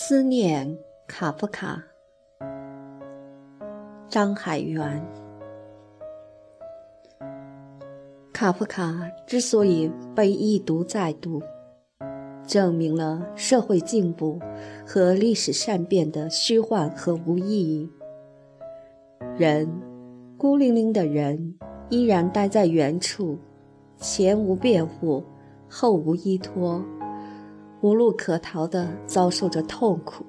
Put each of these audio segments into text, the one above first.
思念卡夫卡，张海源。卡夫卡之所以被一读再读，证明了社会进步和历史善变的虚幻和无意义。人，孤零零的人，依然待在原处，前无辩护，后无依托。无路可逃地遭受着痛苦、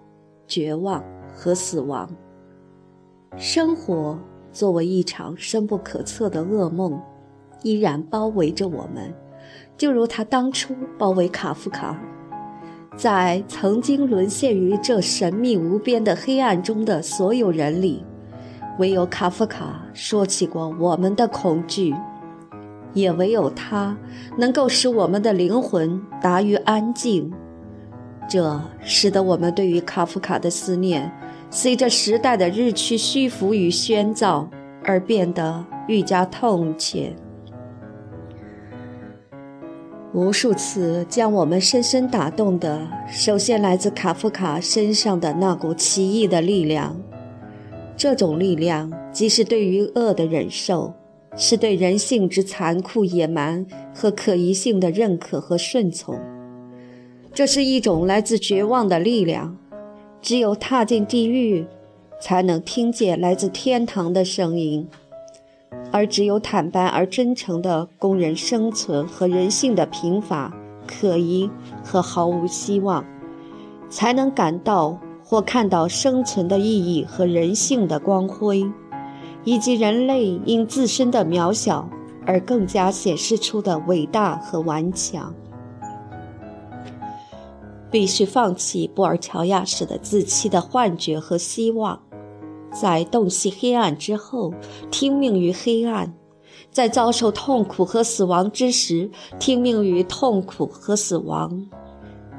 绝望和死亡。生活作为一场深不可测的噩梦，依然包围着我们，就如他当初包围卡夫卡。在曾经沦陷于这神秘无边的黑暗中的所有人里，唯有卡夫卡说起过我们的恐惧，也唯有他能够使我们的灵魂达于安静。这使得我们对于卡夫卡的思念，随着时代的日趋虚浮与喧噪而变得愈加痛切。无数次将我们深深打动的，首先来自卡夫卡身上的那股奇异的力量。这种力量，既是对于恶的忍受，是对人性之残酷、野蛮和可疑性的认可和顺从。这是一种来自绝望的力量，只有踏进地狱，才能听见来自天堂的声音；而只有坦白而真诚的供人生存和人性的贫乏、可疑和毫无希望，才能感到或看到生存的意义和人性的光辉，以及人类因自身的渺小而更加显示出的伟大和顽强。必须放弃布尔乔亚式的自欺的幻觉和希望，在洞悉黑暗之后，听命于黑暗；在遭受痛苦和死亡之时，听命于痛苦和死亡；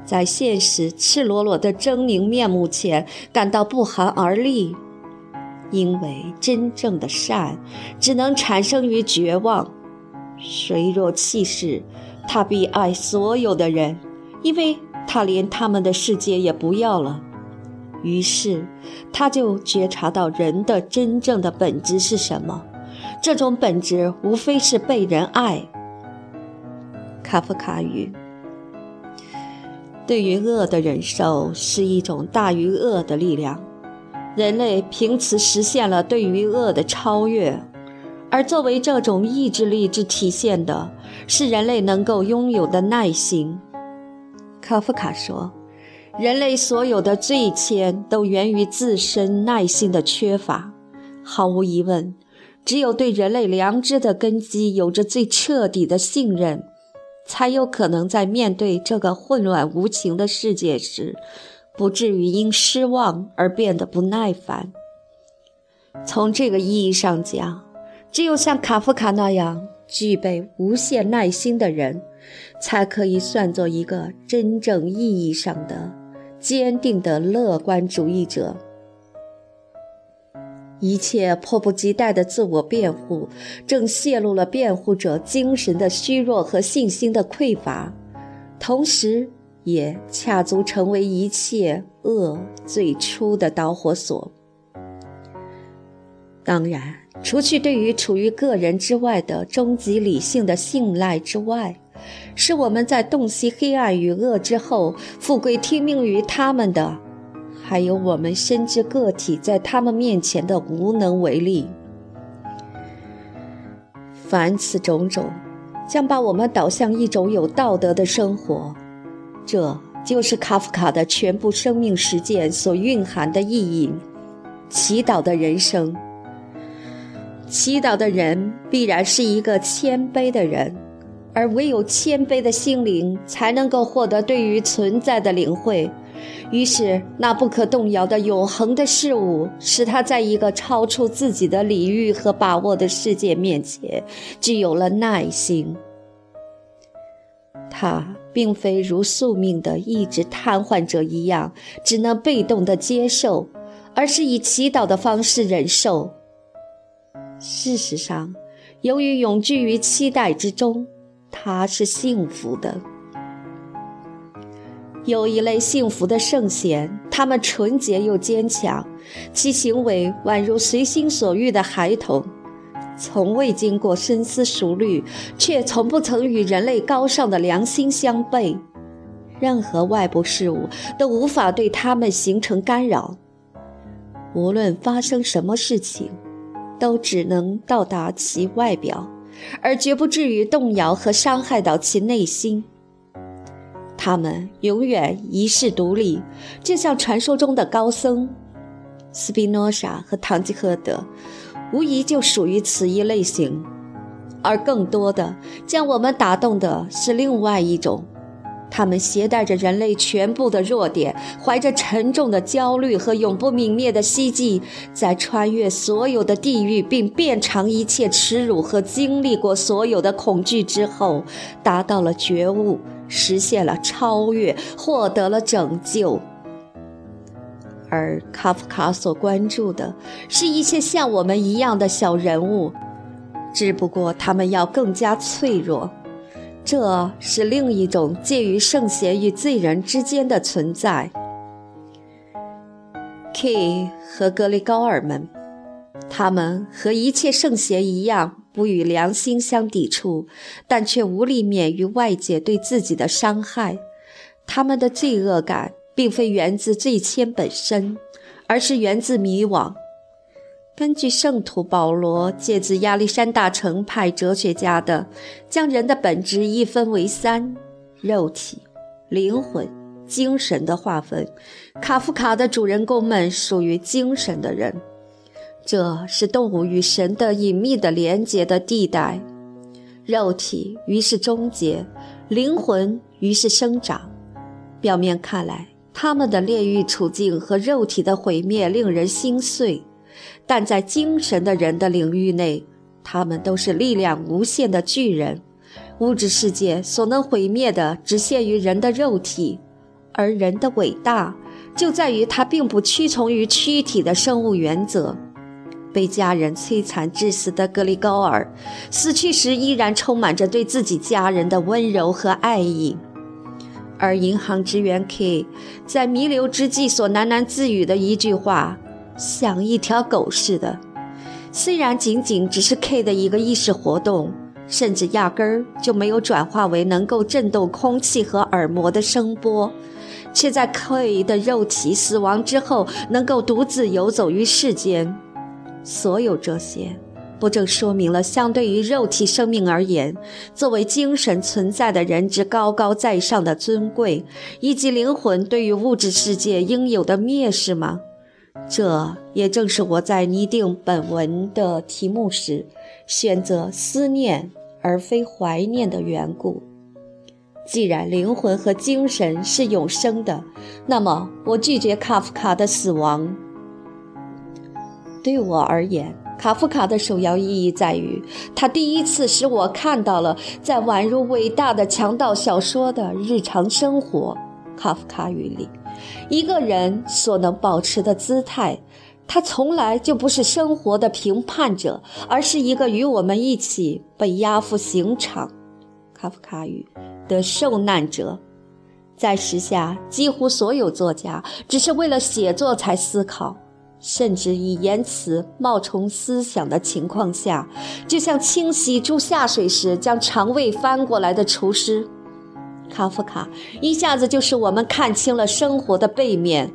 在现实赤裸裸的狰狞面目前感到不寒而栗，因为真正的善只能产生于绝望。谁若弃世，他必爱所有的人，因为。他连他们的世界也不要了，于是他就觉察到人的真正的本质是什么。这种本质无非是被人爱。卡夫卡语：对于恶的忍受是一种大于恶的力量，人类凭此实现了对于恶的超越，而作为这种意志力之体现的是人类能够拥有的耐心。卡夫卡说：“人类所有的罪愆都源于自身耐心的缺乏。毫无疑问，只有对人类良知的根基有着最彻底的信任，才有可能在面对这个混乱无情的世界时，不至于因失望而变得不耐烦。从这个意义上讲，只有像卡夫卡那样具备无限耐心的人。”才可以算作一个真正意义上的坚定的乐观主义者。一切迫不及待的自我辩护，正泄露了辩护者精神的虚弱和信心的匮乏，同时也恰足成为一切恶最初的导火索。当然，除去对于处于个人之外的终极理性的信赖之外。是我们在洞悉黑暗与恶之后，富贵听命于他们的，还有我们深知个体在他们面前的无能为力。凡此种种，将把我们导向一种有道德的生活。这就是卡夫卡的全部生命实践所蕴含的意义。祈祷的人生，祈祷的人必然是一个谦卑的人。而唯有谦卑的心灵，才能够获得对于存在的领会。于是，那不可动摇的永恒的事物，使他在一个超出自己的礼遇和把握的世界面前，具有了耐心。他并非如宿命的一直瘫痪者一样，只能被动的接受，而是以祈祷的方式忍受。事实上，由于永居于期待之中。他是幸福的。有一类幸福的圣贤，他们纯洁又坚强，其行为宛如随心所欲的孩童，从未经过深思熟虑，却从不曾与人类高尚的良心相悖。任何外部事物都无法对他们形成干扰。无论发生什么事情，都只能到达其外表，而绝不至于动摇和伤害到其内心。他们永远一世独立，就像传说中的高僧斯宾诺莎和堂吉诃德，无疑就属于此一类型。而更多的将我们打动的是另外一种。他们携带着人类全部的弱点，怀着沉重的焦虑和永不泯灭的希冀，在穿越所有的地狱并遍尝一切耻辱和经历过所有的恐惧之后，达到了觉悟，实现了超越，获得了拯救。而卡夫卡所关注的是一切像我们一样的小人物，只不过他们要更加脆弱。这是另一种介于圣贤与罪人之间的存在。K 和格雷高尔们，他们和一切圣贤一样，不与良心相抵触，但却无力免于外界对自己的伤害。他们的罪恶感并非源自罪愆本身，而是源自迷惘。根据圣徒保罗借自亚历山大城派哲学家的将人的本质一分为三：肉体、灵魂、精神的划分，卡夫卡的主人公们属于精神的人。这是动物与神的隐秘的连结的地带。肉体于是终结，灵魂于是生长。表面看来，他们的炼狱处境和肉体的毁灭令人心碎。但在精神的人的领域内，他们都是力量无限的巨人。物质世界所能毁灭的，只限于人的肉体，而人的伟大就在于他并不屈从于躯体的生物原则。被家人摧残致死的格里高尔，死去时依然充满着对自己家人的温柔和爱意，而银行职员 K 在弥留之际所喃喃自语的一句话。像一条狗似的，虽然仅仅只是 K 的一个意识活动，甚至压根儿就没有转化为能够震动空气和耳膜的声波，却在 K 的肉体死亡之后能够独自游走于世间。所有这些，不正说明了相对于肉体生命而言，作为精神存在的人之高高在上的尊贵，以及灵魂对于物质世界应有的蔑视吗？这也正是我在拟定本文的题目时，选择思念而非怀念的缘故。既然灵魂和精神是永生的，那么我拒绝卡夫卡的死亡。对我而言，卡夫卡的首要意义在于，他第一次使我看到了在宛如伟大的强盗小说的日常生活——卡夫卡语里。一个人所能保持的姿态，他从来就不是生活的评判者，而是一个与我们一起被押赴刑场（卡夫卡语）的受难者。在时下，几乎所有作家只是为了写作才思考，甚至以言辞冒充思想的情况下，就像清洗猪下水时将肠胃翻过来的厨师。卡夫卡一下子就使我们看清了生活的背面，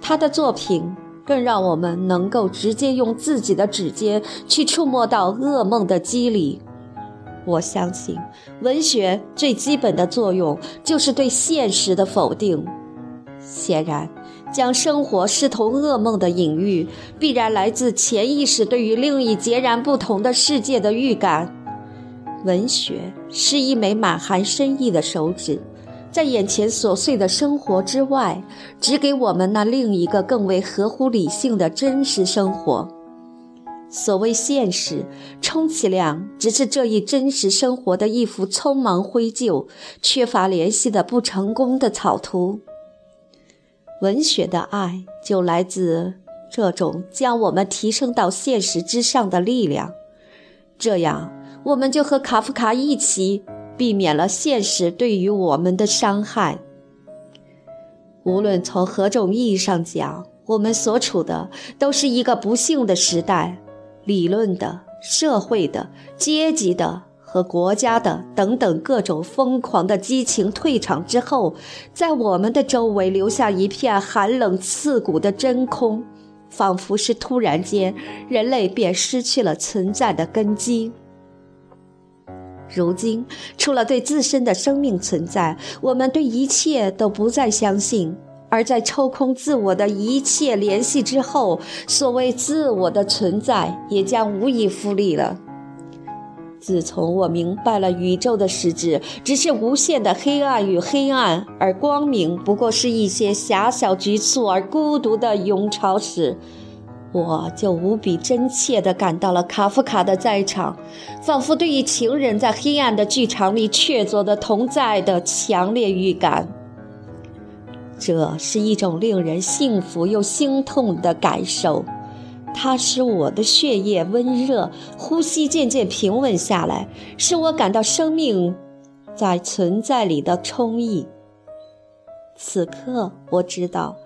他的作品更让我们能够直接用自己的指尖去触摸到噩梦的机理。我相信，文学最基本的作用就是对现实的否定。显然，将生活视同噩梦的隐喻，必然来自潜意识对于另一截然不同的世界的预感。文学是一枚满含深意的手指，在眼前琐碎的生活之外，指给我们那另一个更为合乎理性的真实生活。所谓现实，充其量只是这一真实生活的一幅匆忙灰旧、缺乏联系的不成功的草图。文学的爱就来自这种将我们提升到现实之上的力量，这样。我们就和卡夫卡一起，避免了现实对于我们的伤害。无论从何种意义上讲，我们所处的都是一个不幸的时代，理论的、社会的、阶级的和国家的等等各种疯狂的激情退场之后，在我们的周围留下一片寒冷刺骨的真空，仿佛是突然间人类便失去了存在的根基。如今，除了对自身的生命存在，我们对一切都不再相信。而在抽空自我的一切联系之后，所谓自我的存在也将无以复利了。自从我明白了宇宙的实质只是无限的黑暗与黑暗，而光明不过是一些狭小、局促而孤独的涌潮时，我就无比真切地感到了卡夫卡的在场，仿佛对于情人在黑暗的剧场里确凿的同在的强烈预感。这是一种令人幸福又心痛的感受，它使我的血液温热，呼吸渐渐平稳下来，使我感到生命在存在里的充溢。此刻，我知道。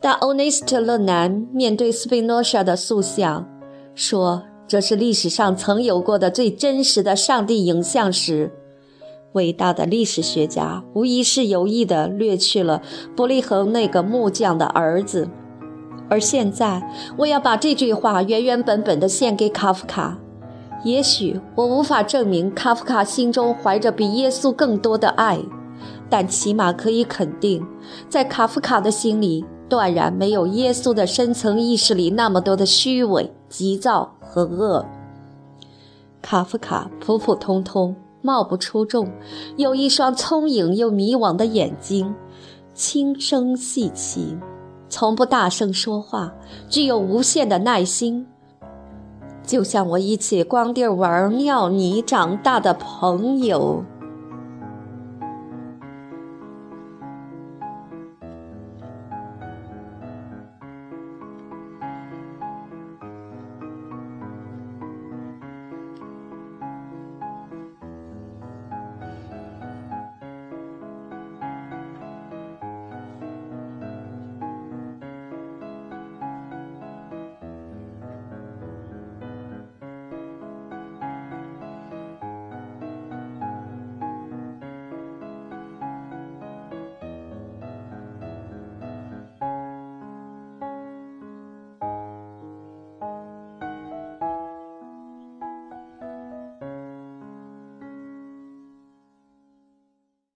当欧内斯特·勒南面对斯宾诺莎的塑像，说这是历史上曾有过的最真实的上帝影像时，伟大的历史学家无疑是有意地略去了伯利恒那个木匠的儿子。而现在，我要把这句话原原本本地献给卡夫卡。也许我无法证明卡夫卡心中怀着比耶稣更多的爱，但起码可以肯定，在卡夫卡的心里。断然没有耶稣的深层意识里那么多的虚伪、急躁和恶。卡夫卡普普通通，貌不出众，有一双聪颖又迷惘的眼睛，轻声细气，从不大声说话，具有无限的耐心，就像我一起光地玩尿泥长大的朋友。